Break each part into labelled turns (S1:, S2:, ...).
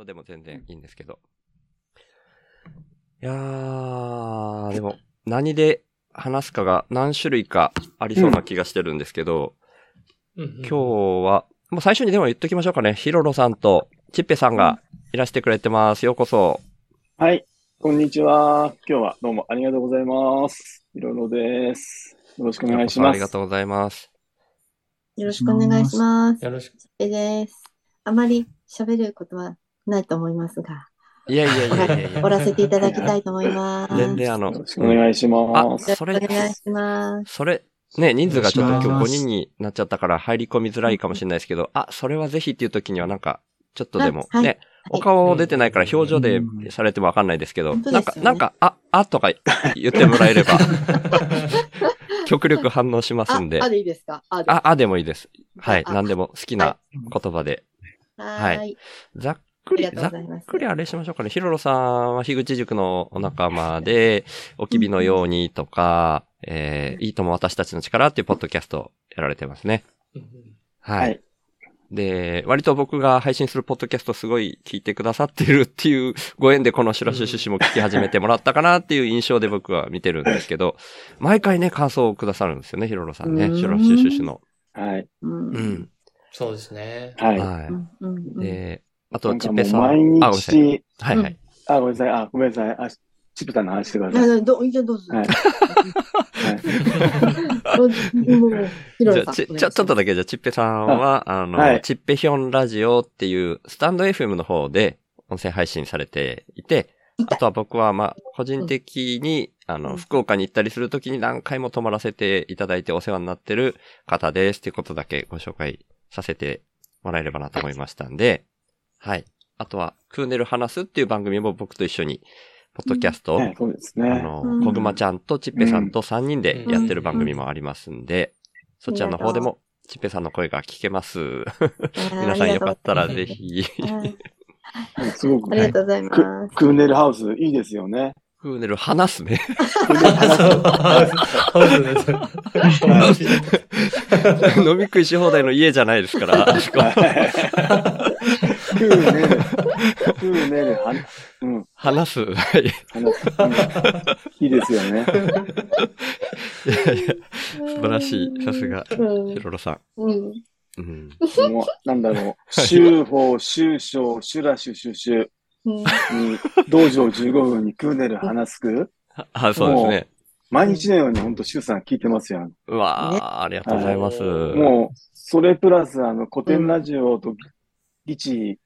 S1: のでも全然いいんですけど。いやー、でも、何で話すかが何種類かありそうな気がしてるんですけど、
S2: うんうん
S1: 今日は、もう最初にでも言っときましょうかね。ヒロロさんとチッペさんがいらしてくれてます。ようこそ。
S3: はい、こんにちは。今日はどうもありがとうございます。いろいろです。よろしくお願いします。
S1: ありがとうございます。
S4: よろしくお願いします。
S2: よろしく。
S4: えです。あまり喋ることはないと思いますが、
S1: いやいやいやいやいや
S4: お。らせていただきたいと思います。
S1: 全然あの
S3: よろしくお願いします。
S4: よ
S1: それ
S4: お願いします。
S1: それ、ね、人数がちょっと今日5
S5: お願いします
S1: 人になっちゃったから入り込みづらいかもしれないですけど、あ、それはぜひっていう時にはなんか、ちょっとでも
S4: あはい
S1: ね、お顔出てないから表情でされてもわかんないですけど、なんか、
S4: ね
S1: なんか、あ、あとか言ってもらえれば、極力反応しますんで
S4: あ、、あでいいですか？あで。
S1: あ、あでもいいです。はい、
S4: あ
S1: 何でも好きな言葉で。
S4: はーい。
S1: ざっくり、ざっ。くりあれしましょうかね。ヒロロさんは樋口塾のお仲間で、おきびのようにとか、えー、いいとも私たちの力っていうポッドキャストをやられてますね。はい。
S3: はい
S1: で、割と僕が配信するポッドキャストすごい聞いてくださってるっていうご縁でこのシュラシュシュシュも聞き始めてもらったかなっていう印象で僕は見てるんですけど、毎回ね、感想をくださるんですよね、ヒロロさんね。
S4: うん
S1: シュラシュシュシュの。
S3: はい。
S4: うん。
S2: そうですね。
S3: はい。
S1: はい。
S4: うん
S1: で、あと、チッペさん。
S3: う毎
S1: あ、ごめんなさい。
S3: 日、
S1: はいはい。
S3: あ、ごめんなさい。あ、ごめんなさい。あ、チップさんの話してください。
S4: あどじゃんどうぞ。
S3: はい
S1: じゃあち、ちょ、ちょっとだけじゃあ、チッペさんは、あの、
S3: はい
S1: チッペヒョンラジオっていう、スタンド FM の方で音声配信されていて、あとは僕は、まあ、個人的に、あの、
S4: うん
S1: 福岡に行ったりするときに何回も泊まらせていただいてお世話になってる方ですっていうことだけご紹介させてもらえればなと思いましたんで、はい。あとは、クーネル話すっていう番組も僕と一緒に、ポッドキャストを
S3: はい、そうです
S1: あ
S3: ね。
S1: の
S4: う、ん
S1: 小熊ちゃんとちっぺさんと3人でやってる番組もありますんで、そちらの方でもちっぺさんの声が聞けます。皆さんよかったらぜひ、
S4: はい
S3: すごく
S4: ありがとうござい
S3: ク
S4: ます。
S3: クーネルハウスいいですよね。
S1: クーネル話すね。飲み食いし放題の家じゃないですから。あそこ
S3: クーネル、クーネル、は、うん、
S1: 話す。はい。
S3: 話す、うんいいですよね。
S1: いやいや、素晴らしい。さすが、
S4: うん
S1: ヒロロさん。
S4: うん。
S1: うん。
S3: もう、なんだろう。修法、修章、修羅、修修修
S4: うん
S3: に、道場15分にクーネル話すく、
S1: あ、そうですね。
S3: 毎日のように本当、修さん聞いてますよ。
S1: うわあ、ありがとうございます。
S3: もう、それプラス、あの、古典ラジオと、ギチ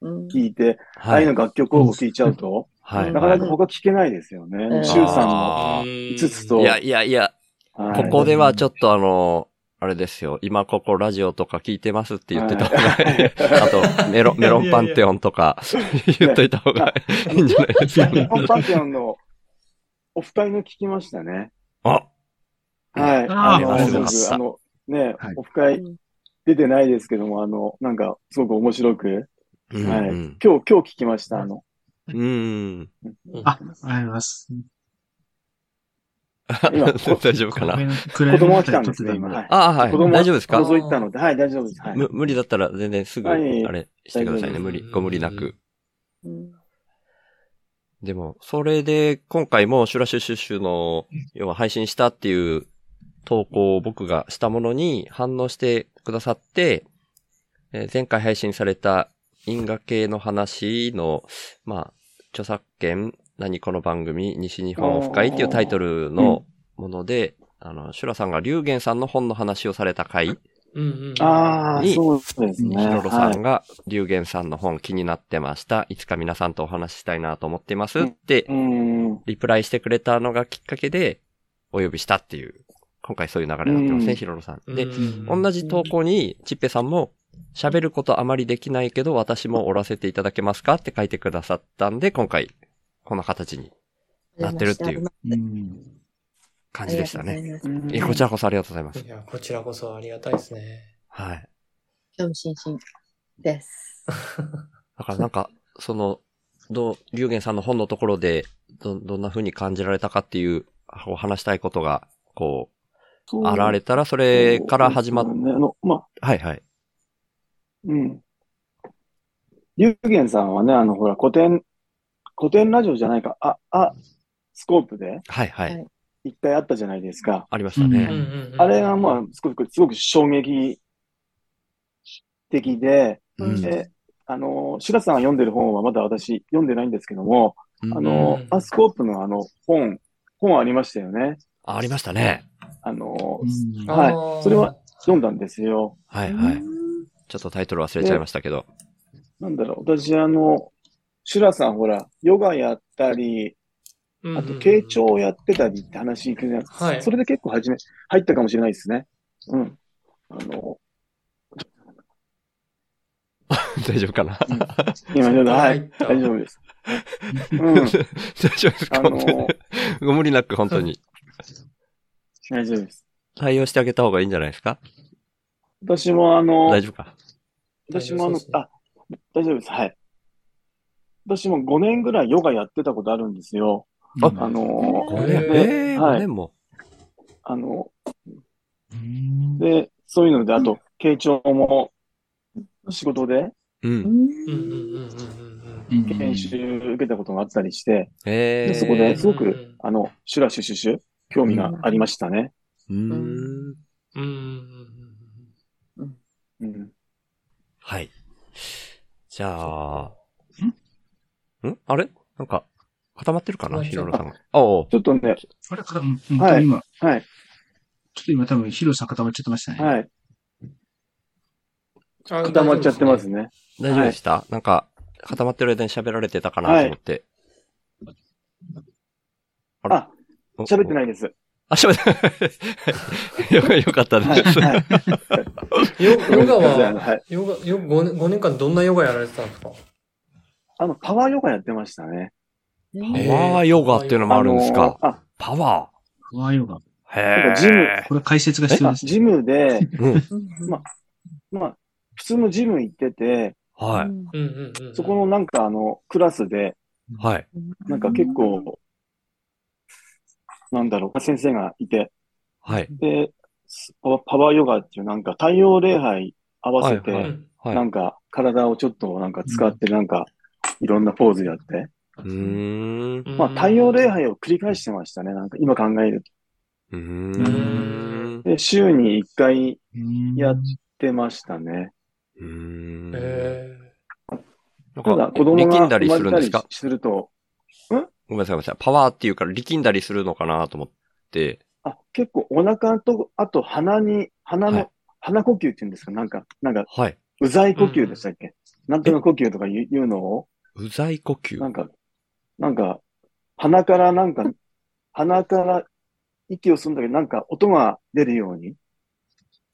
S4: うん
S3: 聞いて、ああ
S1: はいいう
S3: の。楽曲応募聞いちゃうと、
S1: はい。
S3: なかなか他聞けないですよね。
S4: うん
S3: 修さんの5つと、
S1: いやいやいや、
S3: はい
S1: ここではちょっとあの、あれですよ。今ここラジオとか聞いてますって言ってた方がいい。あと、メロン、メロンパンテオンとか言っといた方がいいんじゃないですか。
S3: 日本パンテオンのオフ会の聞きましたね。
S1: あ、
S3: はい。
S5: あ
S3: の、
S1: あ、
S3: あの、ね、オフ会出てないですけども、あの、なんか、すごく面白く、
S1: うん、
S3: はい。
S1: うん。
S3: 今日、今日聞きました、あの。
S1: うん。
S5: あ、ありがとうございます。
S3: 今
S1: 大丈夫かな？
S3: 子供が来たんですね、今。はい。
S1: あ、はい。
S3: 子供
S1: 大丈夫ですか？
S3: 覗いたので、はい、大丈夫です。はい。
S1: む無理だったら全然すぐ、あ
S3: はい
S1: れしてくださいね。無理、ご無理なく。
S4: うん
S1: でも、それで、今回もシュラシュシュシュの、要は配信したっていう投稿を僕がしたものに反応してくださって、えー前回配信された因果系の話の、まあ、著作権、何この番組、西日本オフ会っていうタイトルのもので、あの、シュラさんが龍玄さんの本の話をされた回、
S2: うんうん。
S3: ああ、
S1: に
S3: そうですね。
S1: ヒロロさ
S3: はい
S1: んが龍玄さんの本気になってました。いつか皆さんとお話ししたいなと思っていますって
S3: う、ん。
S1: リプライしてくれたのがきっかけで、お呼びしたっていう、今回そういう流れになってますね、
S3: うん
S1: ヒロロさん。
S2: うん
S1: で、同じ投稿に、ちっぺさんも、喋ることあまりできないけど、私もおらせていただけますかって書いてくださったんで、今回、この形になってるっていう
S5: うん。
S1: 感じでしたね。え、こちらこそありがとうございます
S2: い。や、こちらこそありがたいですね。
S1: はい。
S4: 興味津々です。
S1: だからなんか、その、どう、龍玄さんの本のところで、ど、どんな風に感じられたかっていう、こう話したいことが、こう、現れたら、それから始まっ、
S3: ねあの、まあ、
S1: はいはい。
S3: うん。リュウゲンさんはね、あの、ほら、古典、古典ラジオじゃないか、あ、あ、スコープで
S1: はいは
S4: はい
S1: い。
S3: 一回あったじゃないですか。
S1: ありましたね。
S2: うんうんうん
S3: あれがまあ、すごく、すごく衝撃的で、
S1: うん
S3: で、あの、白さんが読んでる本はまだ私読んでないんですけども、
S1: うん
S3: あの
S2: うん、
S3: アスコープのあの、本、本ありましたよね。
S1: あありましたね。
S3: あの、
S5: うん。
S3: はい。それは読んだんですよ。
S1: はいはい。ちょっとタイトル忘れちゃいましたけど。
S3: なんだろう、私あの、シュラさんほら、ヨガやったり、あと、傾聴をやってたりって話聞くじゃん。
S2: はい。
S3: それで結構初め、入ったかもしれないですね。うん。あの、
S1: 大丈夫かな？
S3: 今ちょっと、はい、大丈夫です。うん、
S1: 大丈夫ですか？
S3: あの
S1: 本当にご無理なく本当に
S3: 大丈夫です。
S1: 対応してあげた方がいいんじゃないですか？
S3: 私もあの、
S1: 大丈夫か？
S3: 私もあの、
S2: 大丈夫そうですね
S3: あ、大丈夫です。はい。私も5年ぐらいヨガやってたことあるんですよ。
S1: あ
S3: あの、
S1: 5
S2: 年？
S1: 年。ええー、
S3: はい
S1: 5年も？
S3: あの、
S5: うん
S3: で、そういうので、あと、傾聴も仕事で
S1: う。
S4: うんん
S2: うんうんうんうんうん
S5: うん
S3: 研修受けたことがあったりして、
S1: ええー。
S3: でそこですごく
S2: うん、
S3: あの、シュラシュシュシュ、興味がありましたね。
S1: うーん。
S2: うんうんうん
S3: うん。
S1: はい。じゃあ、ん？あれ？なんか、固まってるかな？
S2: あ
S1: ヒロロさんが。あおう
S3: ちょっとね、
S5: あれ？か、うん、うん
S3: はい
S5: 今、
S3: はい、
S5: ちょっと今多分、ヒロさん固まっちゃってましたね。
S3: はい。
S2: あ
S3: 固まっちゃってますね。
S1: 大丈夫でした、なんか、固まってる間に喋られてたかな？と思って。あ
S3: あ、喋って
S1: い。
S3: ないです。
S1: あ、喋ってない。よよかったで
S3: はい。
S1: す。
S3: はい。
S2: ヨヨガは、
S3: はい。
S2: ヨガ、ヨ5年、5年間どんなヨガやられてたんですか？
S3: あの、パワーヨガやってましたね。
S1: パワーヨガっていうのもあるんですか？
S3: あの
S1: パワ
S5: フワヨガ。
S1: ー。へ
S3: なんかジム
S1: え。
S5: これ解説が必要
S3: あ、
S5: です。
S3: ジムで、
S1: うん。
S3: ままあ、普通のジム行ってて、
S1: はい。
S3: そこのなんかあの、クラスで、
S1: はい。
S3: なんか結構、なんだろう、先生がいて、
S1: はい。
S3: で、パワーヨガっていうなんか太陽礼拝合わせて、
S1: はい
S2: うん
S1: はい。
S3: なんか体をちょっとなんか使ってなんかいろんなポーズやって、
S1: うーん。
S3: まあ太陽礼拝を繰り返してましたね。なんか今考えると。
S1: うーん。
S3: で、週に1回
S5: うん
S3: やってましたね。
S1: うーん。
S2: え
S1: なん
S3: ただ
S1: か、
S3: 子供が
S1: 力んだり
S3: 生ますれたり
S1: るんですか？
S3: すると、
S1: ごめんなさい、ごめんなさい。パワーっていうから力んだりするのかなと思って。
S3: あ、結構お腹と、あと鼻に、鼻の、
S1: はい
S3: 鼻呼吸っていうんですか？なんか、なんか、
S1: はい。
S3: うざい呼吸でしたっけ、なんとか呼吸とか言う言うのを、
S1: うざい呼吸？
S3: なんか、なんか、鼻からなんか、鼻から息を吸うんだけど、なんか音が出るように。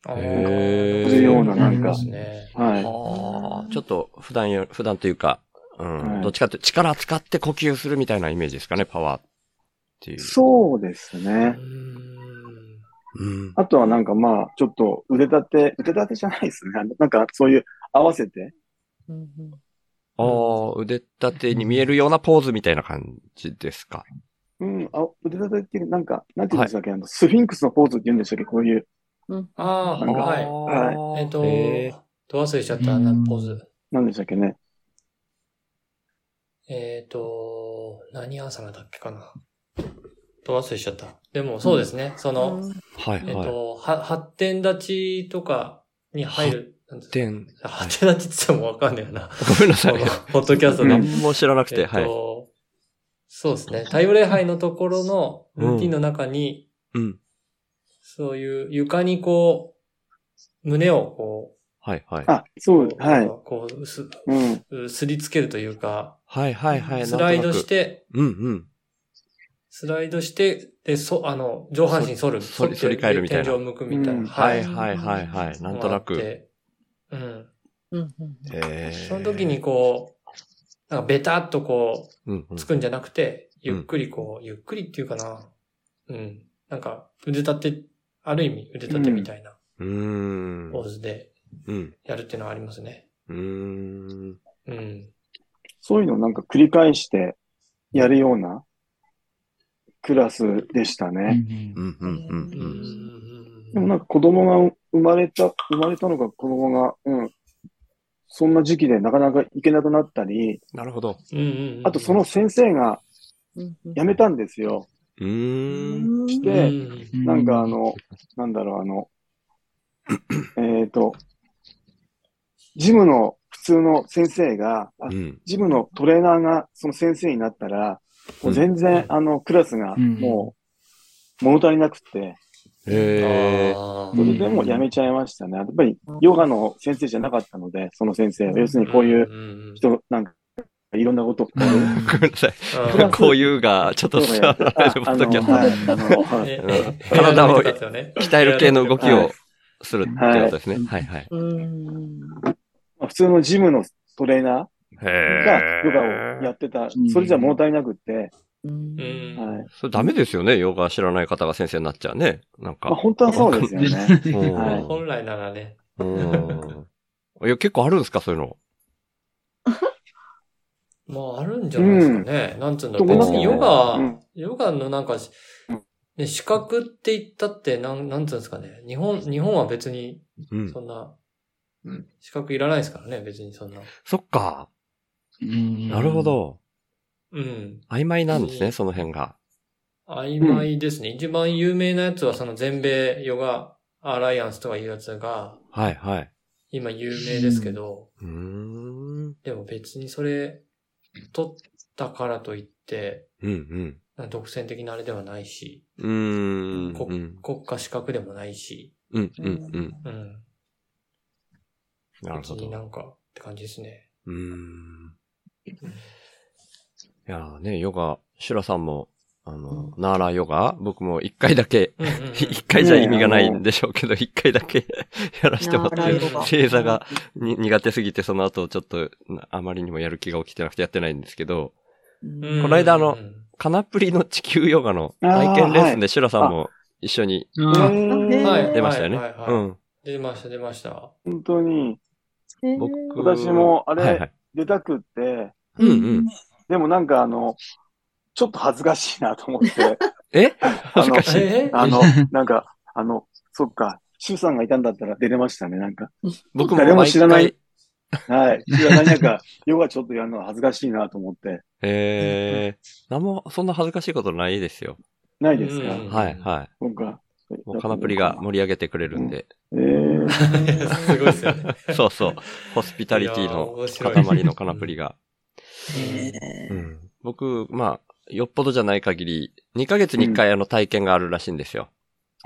S2: ー。
S1: へー
S3: するようななんか
S2: ね。
S3: はい。
S1: ああ、ちょっと普段よ、普段というか、うん、
S3: はい
S1: どっちかっていうと力使って呼吸するみたいなイメージですかね、パワーっていう。
S3: そうです
S2: う
S3: ね。
S2: ん
S1: うん。
S3: あとはなんかまあ、ちょっと腕立て、腕立てじゃないですね。なんかそういう合わせて、
S1: ああ、腕立てに見えるようなポーズみたいな感じですか？
S3: うん、あ腕立てっていう、なんか、なんていうんでしたっけ、あのスフィンクスのポーズって言うんでしたっけこういう。
S2: ああ、
S3: なんか
S2: はい。
S3: は
S2: えっ
S1: ー、
S2: ど忘れしちゃった、なポーズ。
S3: なんでしたっけね。
S2: えっと、何アーサナだっけかな。ど忘れしちゃった。でも、そうですね。その、
S1: はいはい。
S2: えっと、は、発展立ちとかに入る。なんです
S1: 点。
S2: 発展立ちって言ってもわかんないよな。
S1: ごめんなさい。
S2: ポッドキャストの。
S1: 何も知らなくて、
S2: えっ
S1: はい。
S2: と、そうですね。太陽礼拝のところのルーティンの中に、
S1: うん。
S2: そういう床にこう、胸をこ
S1: はいはい。
S3: あ、そう、
S2: う、
S3: はい。
S2: こう、す、
S3: うん。
S2: すりつけるというか、
S1: はいはいはい。
S2: スライドし。て、
S1: うんうん。
S2: スライドして、で、そ、あの、上半身反る。
S1: そ
S2: 反って
S1: 反り返るみたいな
S2: 天井を向くみたい
S3: うん
S2: な。
S1: はいはいはいはい。なんとなく。
S2: でうん。
S1: へー
S2: その時にこう、なんかベタっとこ
S1: うんう
S2: う、つくんじゃなくて、ゆっくりこう、ゆっくりっていうかな。うん。なんか、腕立て、ある意味腕立てみたいな
S1: うーん。
S2: ポーズで
S1: うん。
S2: やるっていうのはありますね。
S1: うーん。
S2: うん。
S3: そういうのをなんか繰り返してやるようなクラスでした
S5: う
S3: ね。
S5: ん
S1: うんうんうん
S2: う
S1: うん。
S2: ん
S3: でもなんか子供が生まれた、生まれたのか子供が、うん、そんな時期でなかなか行けなくなったり、
S1: なるほど。
S2: うんうんうん。
S3: あとその先生が辞めたんですよ。
S1: うーん。
S2: う
S3: で、
S2: ん、
S3: なんかあの、なんだろう、あの、えっと、ジムの普通の先生が、あ
S1: うん。
S3: ジムのトレーナーがその先生になったら、もう全然、あの、クラスが
S5: うん。
S3: もう、物足りなくて、
S1: へ
S3: それでもう辞めちゃいましたね。やっぱり、ヨガの先生じゃなかったので、その先生は。要するにこういう
S2: うん。
S3: 人、なんか、いろんなことを、
S1: ごめん。なさい。
S2: うん。
S1: こういうが、ちょっと
S3: そうや ってあ
S1: ポ
S3: あの、
S1: ッドキャスト
S3: はい、あの、はい。
S2: え
S1: うん
S2: え
S1: 体を鍛える系の動きを
S3: はい。
S1: するってことですね。はいはい。
S3: 普通のジムのトレーナ
S1: へ
S3: ーがヨガをやってた、それじゃ物足りなくって、
S4: うん
S2: うん
S3: はい。
S1: それダメですよね。ヨガ知らない方が先生になっちゃうね。なん
S3: まあ、
S1: か。
S3: 本当はそうですよね。
S1: うん
S3: はい
S2: 本来ならね。
S1: うん。いや、結構あるんですか？そういうの。
S2: まあ、あるんじゃないですかね。なんつうんだろう。別に
S1: よ
S2: ヨガ、
S3: うん
S2: ヨガのなんか、ね、資格って言ったって、なん、なんつうんですかね。日本、日本は別に、
S1: うん
S2: そ。んな、資格いらないですからね、別にそんな。
S1: そっか。な
S5: な
S1: るほ。ど。
S2: うん。
S1: 曖昧なんですね、
S2: うん
S1: その辺が。
S2: 曖昧ですね。一番有名なやつは、その全米ヨガアライアンスとかいうやつが、
S1: はいはい。
S2: 今有名ですけど、
S1: うーん。
S2: でも別にそれ、取ったからといって、
S1: うんうん。
S2: 独占的なあれではないし、
S1: うん
S2: 国家資格でもないし、
S1: うんうんうん。
S2: うん。
S1: なるほど。
S2: なんかって感じですね。
S1: うーん。いやーね、ヨガ、シュラさんも、あの、ナーラヨガ僕も一回だけ、
S2: うんうんうん
S1: 一回じゃ意味がないんでしょうけど、一回だけ やらせてもらって、正座がに苦手すぎて、その後ちょっと、あまりにもやる気が起きてなくてやってないんですけど、
S2: うん。
S1: この間あの
S2: うん
S1: カナプリの地球ヨガの体験レッスンでシュラさんも一緒に出ましたよね。
S2: 出ました、出ました。
S3: 本当に、
S1: 僕、
S3: 私もあれ
S1: はいはい。
S3: 出たくって、
S1: うんうん。
S3: でもなんかあの、ちょっと恥ずかしいなと思って、
S1: え？
S3: あの
S1: 恥ずか、しい。
S2: え？
S3: あの、なんか、あの、そっか、シュウさんがいたんだったら出れましたね、なんか。
S1: 僕も
S3: 誰も
S1: 毎
S3: 知らない
S1: 回、
S3: はい。知らない中、ヨガちょっとやるのは恥ずかしいなと思って。
S1: えー、なんも、そんな恥ずかしいことないですよ。
S3: ないですか、
S2: うん
S1: はいはい。
S3: そうか。
S1: もうカナプリが盛り上げてくれるんで。
S3: えー、
S2: すごいですよね。
S1: そうそう。ホスピタリティの塊のカナプリが。僕、まあ、よっぽどじゃない限り、2ヶ月に1回あの体験があるらしいんですよ。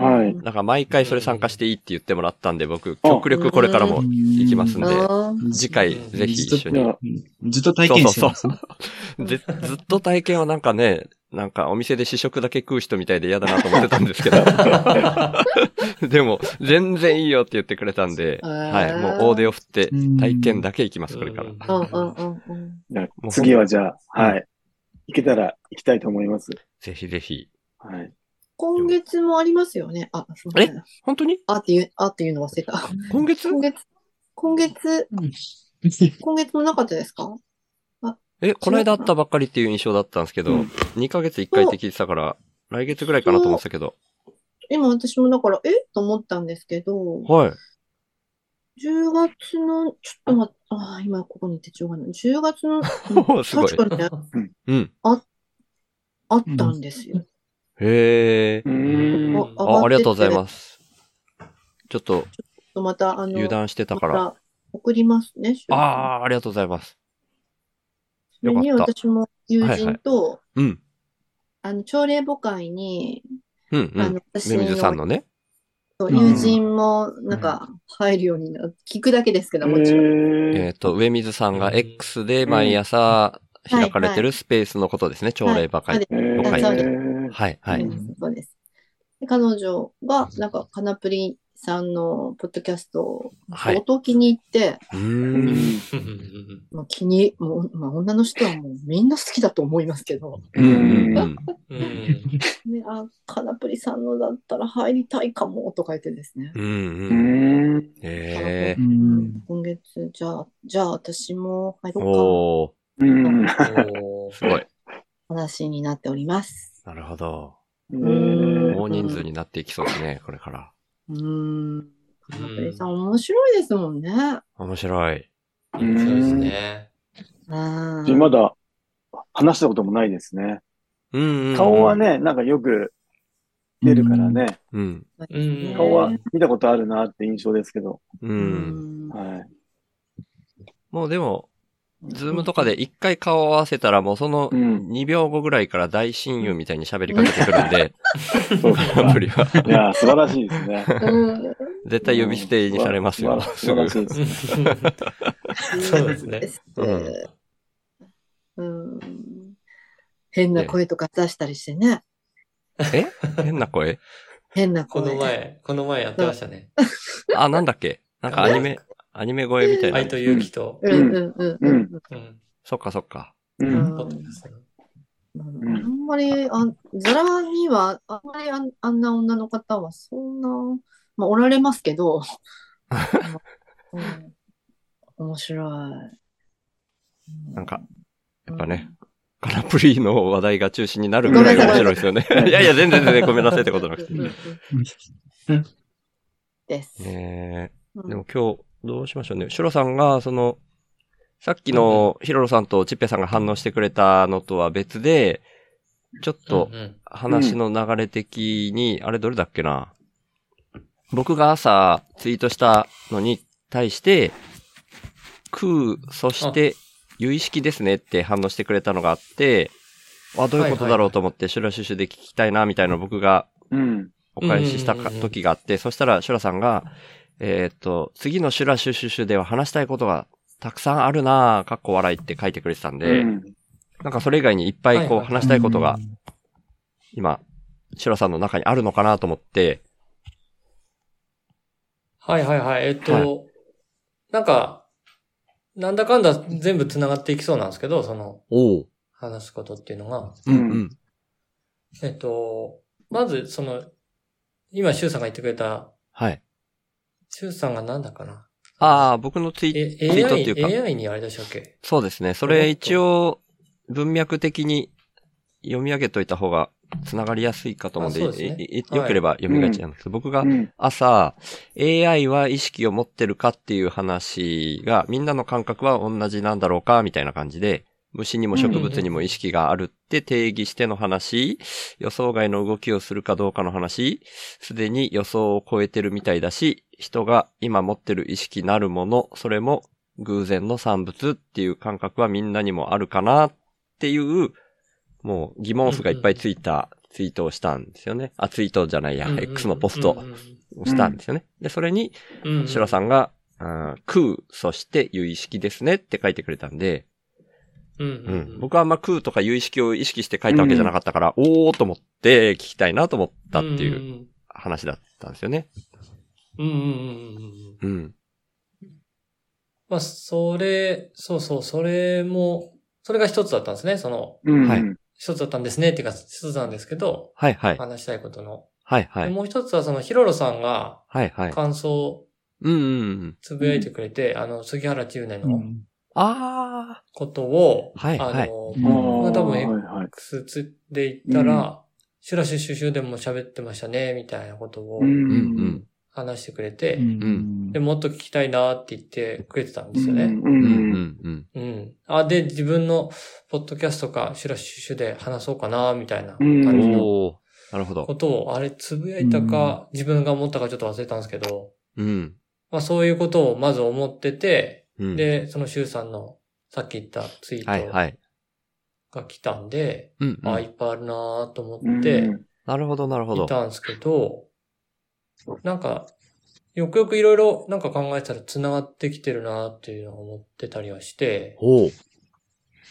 S3: はい。
S1: だから毎回それ参加していいって言ってもらったんで、僕、極力これからも行きますんで、次回ぜひ一緒に。
S5: うんずっと体験してます。
S1: ずずっと体験はなんかね、なんかお店で試食だけ食う人みたいで嫌だなと思ってたんですけど。でも、全然いいよって言ってくれたんで、はい。もう大手を振って体験だけ行きます、これから。
S4: うんうんうんうん。
S3: じゃあ
S1: もう
S3: 次はじゃあ、はい。行けたら行きたいと思います。
S1: ぜひぜひ。
S3: はい。
S4: 今月もありますよね。あ、すみません。
S1: 本当に？
S4: あっていう、あっていうの忘れた。
S1: 今月？
S4: 今月、今月、今月もなかったですか？
S1: え、この間会ったばっかりっていう印象だったんですけど、
S3: うん
S1: 2ヶ月1回って聞いてたから、来月ぐらいかなと思ってたけど。
S4: 今私もだから、え？と思ったんですけど、
S1: はい。
S4: 10月の、ちょっと待って、あー今ここに手帳がない。10月の、
S1: お すごい
S4: 確かにね、
S1: うん。
S4: あったんですよ。
S1: へえあ、ありがとうござい
S4: す。
S1: ます。ちょっと
S4: また、あの、
S1: 油断してたから。
S4: また送りますね。
S1: ああ、ありがとうございます。
S4: それに
S1: よかった
S4: 私も友人と、
S1: うん。
S4: あの、朝礼母会に、
S1: うんうん。
S4: あの、私
S1: めみずさんのね。
S4: の友人も、なんか、入るようにな、聞くだけですけど、もちろん。
S3: え
S1: えっと、上水さんが X で毎朝開かれてるスペースのことですね。朝礼ばかり。
S3: ー、え
S1: 了解
S3: ー、
S1: はい、はい。
S4: うんそうです。で彼女が、なんか、カナプリさんのポッドキャストを
S1: はい
S4: 相当気に入って、
S1: うー。
S3: うんん。
S4: まあ、気に、もう、まあ、女の人はもうみんな好きだと思いますけど、ね、あ、カナプリさんのだったら入りたいかも、とか言ってですね。
S1: うん
S3: う
S1: うん。
S3: ん。
S1: へえ
S5: う。ん
S4: 今月、じゃあ、じゃあ私も入ろう
S1: おー、
S3: うん。
S2: おー
S1: すごい。
S4: か、話になっております。
S1: なるほど。
S3: うん
S1: 大人数になっていきそうですね、これから。
S4: うーん。カナプリさん面白いですもんね。
S1: 面白い。
S3: うん
S2: そうですね。
S4: あ
S3: まだ話したこともないですね。
S1: うんうんうん
S3: 顔は。ね、なんかよく出るからね。
S1: うん。
S2: うん。
S3: 顔は見たことあるなって印象ですけど。
S1: う。
S4: うんん。
S3: はい。
S1: もうでも、ズームとかで一回顔を合わせたらもうその
S3: うん
S1: 2秒後ぐらいから大親友みたいに喋りかけてくるんで、
S3: そうですか
S1: アプリは。
S3: いやー、素晴らしいですね。
S4: うん
S1: 絶対呼び捨てにされますよ。
S3: うん
S1: すぐ
S3: 素晴ら。しいです。
S2: そうですね。
S1: うん
S4: うん。変な声とか出したりしてね。
S1: え？変な声？
S4: 変な声。
S2: この前、この前やってましたね。
S1: あ、なんだっけ？なんかアニメ、アニメ声みたいな
S2: 愛。と勇気と、
S4: うんうんうんうん。
S2: うん。
S1: そっかそっか。
S4: あんまり、あザラには、あんまりあんあんな女の方はそんな、まあ、おられますけど、うん、面白い。
S1: なんか、やっぱね、カナプリの話題が中心になるぐらい面白いですよね。
S3: い
S1: いやいや、全然全然ごめんなさいってことなくて。
S4: です。
S1: ねでも今日、どうしましょうね。シュロさんが、その、さっきのヒロロさんとチッペさんが反応してくれたのとは別で、ちょっと話の流れ的に、あれどれだっけな？僕が朝ツイートしたのに対して、空、そして、有意識ですねって反応してくれたのがあって、あ、どういうことだろうと思って、シュラシュシュで聞きたいな、みたいなのを僕が
S3: うん。
S1: お返しした時があって、そしたらシュラさんが、えーっと、次のシュラシュシュシュでは話したいことがたくさんあるなぁ、かっこ笑いって書いてくれてたんで、
S3: うん
S1: なんかそれ以外にいっぱいこう話したいことが今、シュラさんの中にあるのかなと思って、
S2: はいはいはい。えっと、
S1: は
S2: なんか、なんだかんだ全部繋がっていきそうなんですけど、その。話すことっていうのが。
S1: うんうん。
S2: えっと、まず、その、今、シュウさんが言ってくれた、
S1: はい。
S2: シュウさんがなんだかな？
S1: ああ、僕のツイ
S2: え、
S1: ツイートっていうか
S2: AI、にあれでしたっけ？
S1: そうですね。それ一応、文脈的に読み上げといた方が繋がりやすいかと思うんで、
S2: ですね
S1: いい良ければ読みがちなんですけど、僕が
S3: うん。
S1: 朝、AI は意識を持ってるかっていう話が、みんなの感覚は同じなんだろうかみたいな感じで、虫にも植物にも意識があるって定義しての話、予想外の動きをするかどうかの話、すでに予想を超えてるみたいだし、人が今持ってる意識なるもの、それも偶然の産物っていう感覚はみんなにもあるかなっていう、もう疑問符がいっぱいついたツイートをしたんですよね。あ、ツイートじゃないや、X のポストをしたんですよね。で、それに、
S2: うん。
S1: シュラさんが、空、そして有意識ですねって書いてくれたんで、
S2: うんうん
S1: う
S2: うん
S1: ん。僕はあんま空とか有意識を意識して書いたわけじゃなかったから、おーと思って聞きたいなと思ったっていう話だったんですよね。
S2: うんうんうんうんうん。
S1: うん。
S2: まあ、それ、そうそう、それも、それが一つだったんですね。その、
S3: うん。
S1: はい
S2: 一つだったんですね。っていうか、一つなんですけど、
S1: はいはい。
S2: 話したいことの。
S1: はいはい。
S2: でもう一つは、その、ヒロロさんが
S1: はいはい。
S2: 感想を
S1: うんうんうん。
S2: つぶやいてくれて、あの、杉原中年の
S5: うん
S1: あ
S2: ことを、
S1: はいはい
S2: あの、
S5: うん
S3: ああ
S2: まあ多分。X つで言ったら、シュラシュシュシュでも喋ってましたね、みたいなことを。話してくれて、
S5: うん
S2: で、もっと聞きたいなって言ってくれてたんですよね。
S3: うん
S1: うんうんうん。
S2: うん。あ、で、自分のポッドキャストか、シュラシュシュで話そうかな、みたいな
S3: うん
S2: 感じの。
S1: なるほど
S2: こ。とを、あれ、つぶやいたか、自分が思ったかちょっと忘れたんですけど、
S1: うん。
S2: まあそういうことをまず思ってて、
S1: うん。
S2: で、そのシュウさんのさっき言ったツイート
S1: はいはい。
S2: が来たんで、
S1: うんうん。
S2: あ、いっぱいあるなと思
S3: うん
S2: って、
S1: なるほどなるほ
S2: い
S1: ど。
S2: たんですけど、なんか、よくよくいろいろなんか考えてたら繋がってきてるなっていうのを思ってたりはして。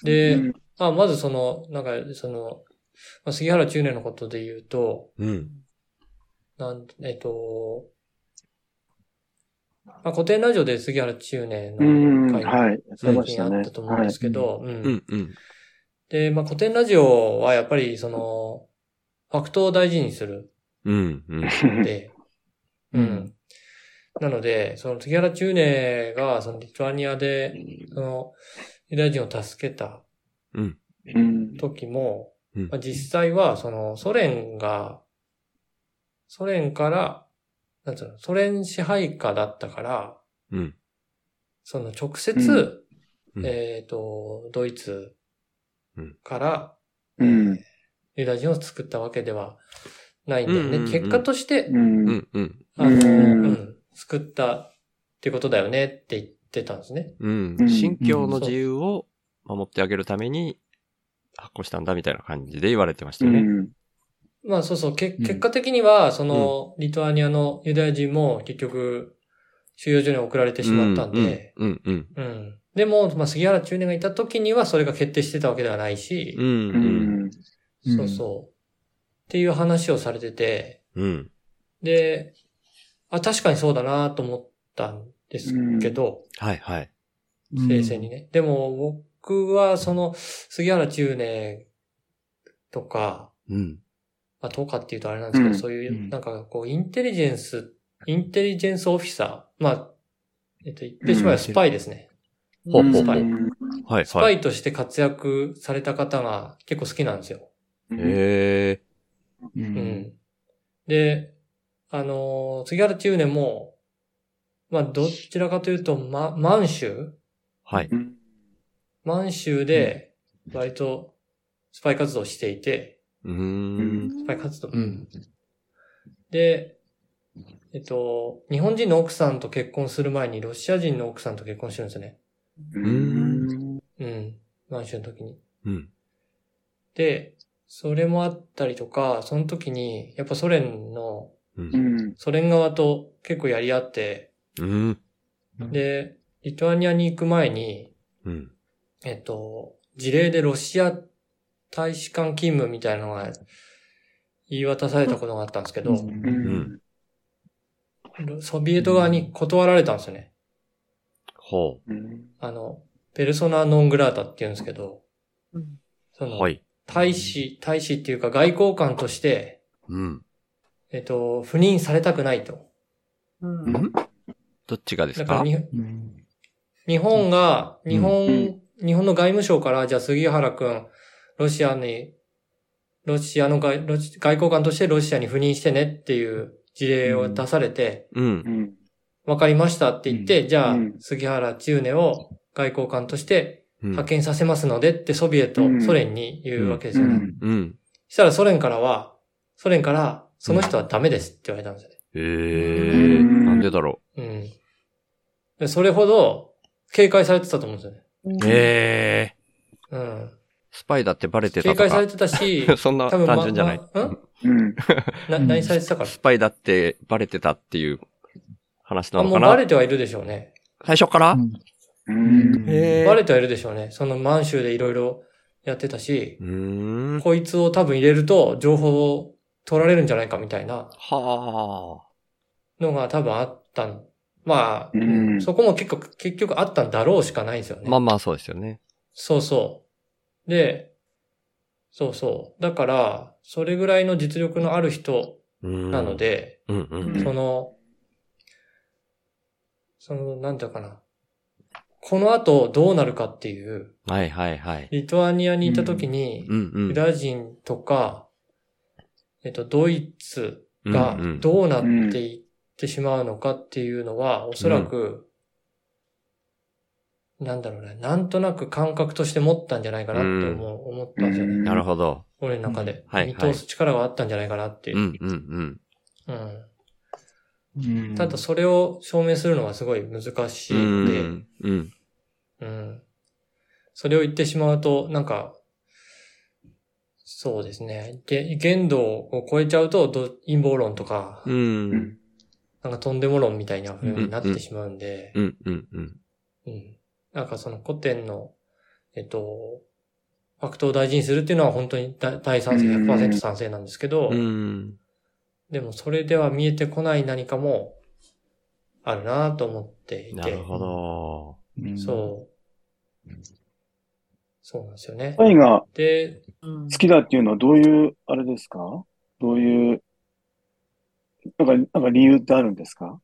S2: で、
S3: うん
S2: あまずその、なんか、その、まあ、杉原中年のことで言うと、
S1: うん。
S2: なん、えっと、まあ、古典ラジオで杉原中年
S3: うん。
S2: の回
S3: はい。そう
S2: 最近あった。と思うんですけど。で、まあ、古典ラジオはやっぱりその、ファクトを大事にする
S1: うんうん。
S3: はい。
S2: で、うん。なので、その杉原中年が、そのリトアニアで、その、ユダヤ人を助けた。時も、
S1: うん
S2: まあ、実際は、その、ソ連が、ソ連から、なんつうの、ソ連支配下だったから、
S1: うん。
S2: その直接、
S1: うん
S2: えっ、と、ドイツ
S1: うん
S2: から、
S3: うん。
S2: ユダヤ人を作ったわけではないんだよね。
S1: うんうんうん
S2: 結果として、
S3: うん。
S1: うん、うん、
S2: あの、
S3: うん
S2: うん、作ったってことだよねって言ってたんですね。
S1: うん
S3: う。ん
S1: 信教の自由を守ってあげるために発行したんだみたいな感じで言われてましたよね。
S3: うん。
S2: まあそうそう、け
S5: うん
S2: 結果的には、その、リトアニアのユダヤ人も結局、収容所に送られてしまったんで、
S1: うん、うん、
S2: うん。でも、まあ杉原中年がいた時にはそれが決定してたわけではないし
S1: うん。う。ん。
S2: そうそう。っていう話をされてて、
S1: うん。
S2: で、あ、確かにそうだなと思ったんですけど、
S1: はい、はい。
S2: 冷静にね。でも、僕は、その、杉原中年とか、
S1: うん。
S2: まあ、とかっていうとあれなんですけど、
S3: うん
S2: そういうう、
S5: ん
S2: なんかこう、インテリジェンス、インテリジェンスオフィサー、まあ、えっと、言ってしまえばスパイですね。
S1: ほうほうほう
S2: スパイ。
S1: はい、
S2: スパ
S1: はい。
S2: イとして活躍された方が結構好きなんですよ。
S1: へえ。
S5: う。
S2: うんん。で、あのー杉原中年も、まあ、どちらかというと、ま、満州？
S1: はい。
S2: 満州で、割と、スパイ活動をしていて、
S1: うーん。
S5: うん。
S2: で、えっと、日本人の奥さんと結婚する前にロシア人の奥さんと結婚してるんですよね。
S3: うん。
S2: うん。満州の時に。
S1: うん。
S2: で、それもあったりとか、その時に、やっぱソ連の、
S1: う。
S3: うんん。
S2: ソ連側と結構やり合って、
S1: うん。
S2: で、リトアニアに行く前に、
S1: うん。
S2: えっと、事例でロシア大使館勤務みたいなのが言い渡されたことがあったんですけど、
S3: うん。
S2: ソビエト側に断られたんですよね。
S1: ほ
S3: うん。
S2: あの、ペルソナノングラータって言うんですけど、
S4: うん
S1: う。
S2: その、
S1: はい。
S2: 大使、大使っていうか外交官として、
S1: うん。
S2: えっと、赴任されたくないと。
S4: うん
S1: ん？どっちがですか？
S2: 日本が、
S1: うん
S2: 日本、
S3: うん
S2: 日本の外務省から、じゃあ杉原くん、ロシアに、ロシアの外ロシ外交官としてロシアに赴任してねっていう事例を出されて、
S1: うん
S3: う。ん。
S2: わかりましたって言って、じゃあ
S3: うん、
S2: 杉原千畝を外交官として
S1: うん
S2: 派遣させますのでってソビエト、
S3: うん
S2: ソ連に言うわけですよね。
S3: うん
S1: うん。
S2: したらソ連からは、ソ連から、その人はダメですって言われたんですよね。
S1: へえ。
S3: ん
S1: なんでだろ
S2: うん。でそれほど警戒されてたと思うんですよね。
S1: う。へえ。
S2: うん。
S1: スパイだってバレてたとか
S2: 警戒され。てたし、
S1: そんな単純じゃない。
S2: ま
S3: うん？
S2: な、何されてたから？
S1: スパイだってバレてたっていう話な
S2: あ、もう
S1: のかな
S2: バレてはいるでしょうね。
S1: 最初から？
S3: うん。
S2: バレてはいるでしょうね。その満州でいろいろやってたし。こいつを多分入れると情報を取られるんじゃないかみたいな
S1: は
S2: のが多分あったん。まあ、
S3: うん
S2: そこも結構、結局あったんだろうしかないんですよ
S1: あ。
S2: ね。
S1: まあまあそうですよね。
S2: そうそう。で、そうそう。だから、それぐらいの実力のある人
S1: うん。
S2: なの。で、
S1: うんうん。
S2: その、その、なんていうかな。この後どうなるかっていう、
S1: はいはいはい。
S2: リトアニアにいた時に、
S1: うんうん。
S2: ユダヤ人とか、えっと、ドイツが
S1: うんうん
S2: どうなっていってしまうのかっていうのは、おそらく、なんだろうね、なんとなく感覚として持ったんじゃないかなって思う、思ったんですよね。
S3: うん
S1: なるほど。
S2: 俺の中で。
S1: はい
S2: 見通す力があったんじゃないかなっていうう。
S1: んうんうん。
S2: うん
S5: うん
S2: ただそれを証明するのはすごい難しいので、
S1: うんうん。
S2: うん。それを言ってしまうと、なんか、そうですね。げ限度を超えちゃうと、ど陰謀論とか、
S1: う。
S3: うんん。
S2: なんかとんでも論みたいな風になってしまうんで、
S1: うんうんうん。
S2: うん。なんかその古典の、えっと、ファクトを大事にするっていうのは本当に大大賛成、100%賛成なんですけど、
S1: うん。
S2: でもそれでは見えてこない何かもあるなと思っていて、
S1: なるほど。
S5: うん
S2: そう。そうなんですよね
S3: ス。パイが
S2: で、
S4: うん
S3: 好きだっていうのはどういう、あれですか？どういう、なんか、なんか理由ってあるんですか？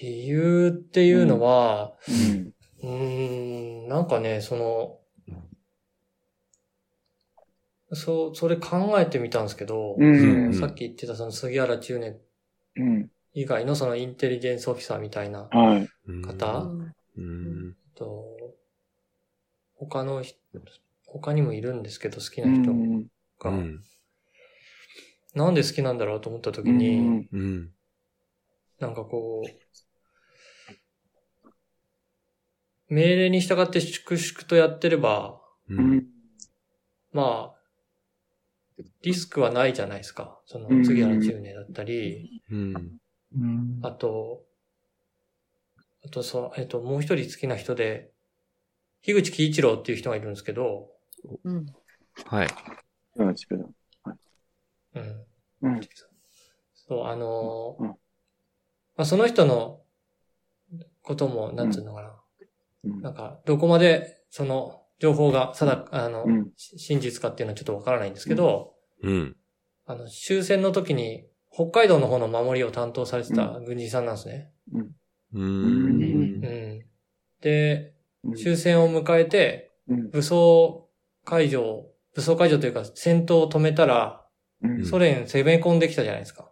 S2: 理由っていうのは、
S3: うん。
S2: なんかね、その、そう、それ考えてみたんですけど、
S3: うん
S2: そのさっき言ってたその杉原中年
S3: うん。
S2: 以外のそのインテリジェンスオフィサーみたいな
S3: はい。
S1: うん
S2: 方
S1: うん。
S2: と、他の人、他にもいるんですけど、好きな人
S3: うん
S2: が、
S1: うん。
S2: なんで好きなんだろうと思った時
S3: う
S2: に、
S3: ん
S1: うん。
S2: なんかこう、命令に従って粛々とやってれば、
S1: う。
S3: うんん
S2: まあ、リスクはないじゃないですか。その
S3: うん、
S2: 杉原千畝だったり、
S1: うん。
S5: うん
S2: あと、あとそう、えっと、もう一人好きな人で、樋口喜一郎っていう人がいるんですけど、
S4: うん。
S1: はい。
S3: うん
S2: うん。
S3: うん
S2: そう、あのー
S3: うん
S2: まあ、その人のことも、なんつうのかな。
S3: うん
S2: なんか、どこまで、その、情報が定か、あの、
S3: うん
S2: し真実かっていうのはちょっとわからないんですけど、
S1: うん。
S2: あの、終戦の時に、北海道の方の守りを担当されてた軍人さんなんですね。
S1: う
S2: うんん。で、
S3: うん
S2: 終戦を迎えて、
S3: うん
S2: 武装解除、武装解除というか戦闘を止めたら、
S3: うん
S2: ソ連攻め込んできたじゃないですか。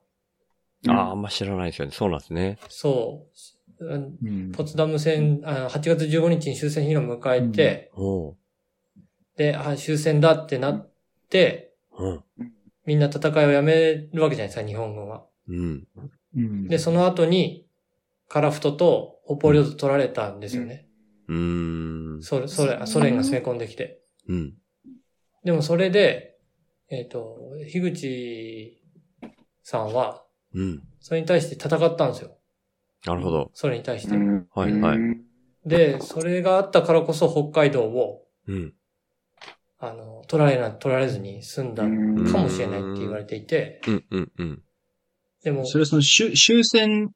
S1: ああ、あんま知らないですよね。そうなんですね。
S2: そう。ポツダム戦、あの8月15日に終戦日を迎えて。で、あ、終戦だってなって、
S1: うん。
S2: みんな戦いをやめるわけじゃないですか、日本軍は。で、その後に、カラフトと北方領土取られたんですよね。
S1: うーん。
S2: それ、それ、ソ連が攻め込んできて。
S1: うん。
S2: でもそれで、えっ、と、樋口さんは、
S1: うん。
S2: それに対して戦ったんですよ。
S1: なるほど。
S2: それに対して。
S3: うん
S1: はいはい
S3: うん
S2: で、それがあったからこそ北海道を、
S1: うん。
S2: あの、取られな、取られずに済んだかもしれないって言われていて、
S1: うん。うん。うん。
S2: でも、
S5: それはその終終戦、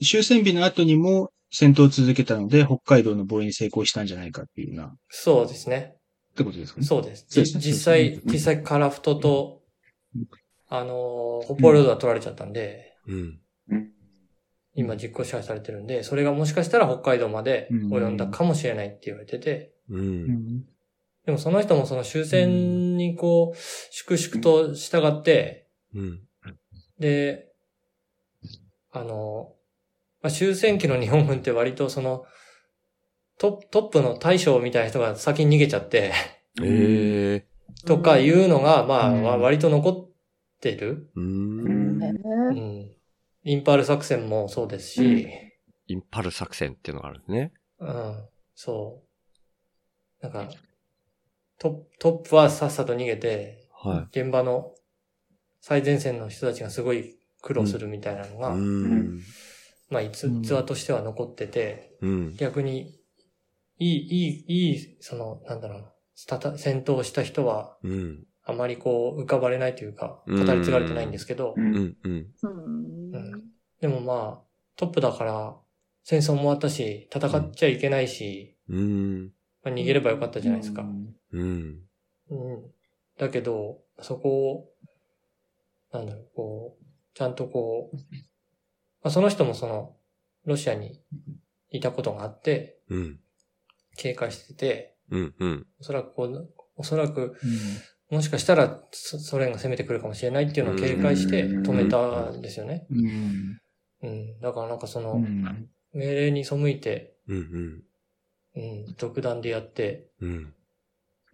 S5: 終戦日の後にも戦闘を続けたので、北海道の防衛に成功したんじゃないかっていうな、っ
S2: そうですね。
S5: てことですかね？
S2: そうです。実際、実際カラフトと、あの、北方領土は取られちゃったんで、
S1: うん。
S3: うん
S2: 今実効支配されてるんで、それがもしかしたら北海道まで及んだかもしれないって言われてて、
S1: う。
S5: うんん。
S2: でもその人もその終戦にこう、粛々と従って、
S1: うん。
S2: で、あの、まあ、終戦期の日本軍って割とその、トップトップの大将みたいな人が先に逃げちゃって、
S1: ええ。
S2: とかいうのが、まあ、割と残ってる。
S1: う
S3: ん
S2: う
S4: ー
S2: ん。インパール作戦もそうですし、
S1: インパル作戦っていうのがあるんですね。
S2: うん、そう。なんか、トトップはさっさと逃げて、
S1: は
S2: 現場の最前線の人たちがすごい苦労するみたいなの
S1: い。
S2: が、
S1: うん。
S2: まあ、逸話としては残ってて、
S1: うん。
S2: 逆に、いい、いい、いい、その、なんだろうな、スタタ戦闘をした人は、
S1: うん。
S2: あまりこう、浮かばれないというか、
S1: うん
S2: 語り継がれてないんですけど
S3: う、
S1: うんん。うん。
S4: うん
S2: でもまあ、トップだから、戦争も終わったし、戦っちゃいけないし、
S1: うん。
S2: まあ、逃げればよかったじゃないですか。
S1: うん。
S2: うん。だけど、そこを、なんだろう、こう、ちゃんとこう、まあ、その人もその、ロシアにいたことがあって、
S1: うん。
S2: 警戒してて、
S1: うん。うん。
S2: おそらくこう、おそらく、もしかしたらソソ連が攻めてくるかもしれないっていうのを警戒して止めたんですよね。
S5: うん。
S2: うん。だからなんかその、
S5: うん。
S2: 命令に背いて、
S1: うん。
S2: うん、独断でやって、
S1: うん。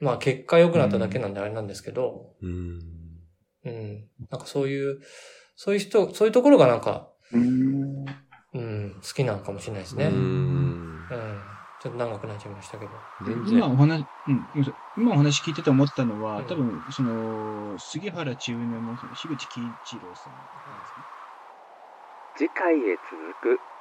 S2: まあ結果良くなっただけなんであれなんですけど、
S1: うん。
S2: うん。なんかそういう、そういう人、そういうところがなんか、
S3: うん
S2: うん、好きなのかもしれないですね。
S1: う
S2: うん。
S1: ん。
S2: ちょっと長くなっちゃいましたけど。
S5: 今お話、うん、今お話聞いてて思ったのは、
S2: うん
S5: 多分、その、杉原千畝の、樋口喜一郎さんなんですね。
S6: 次回へ続く。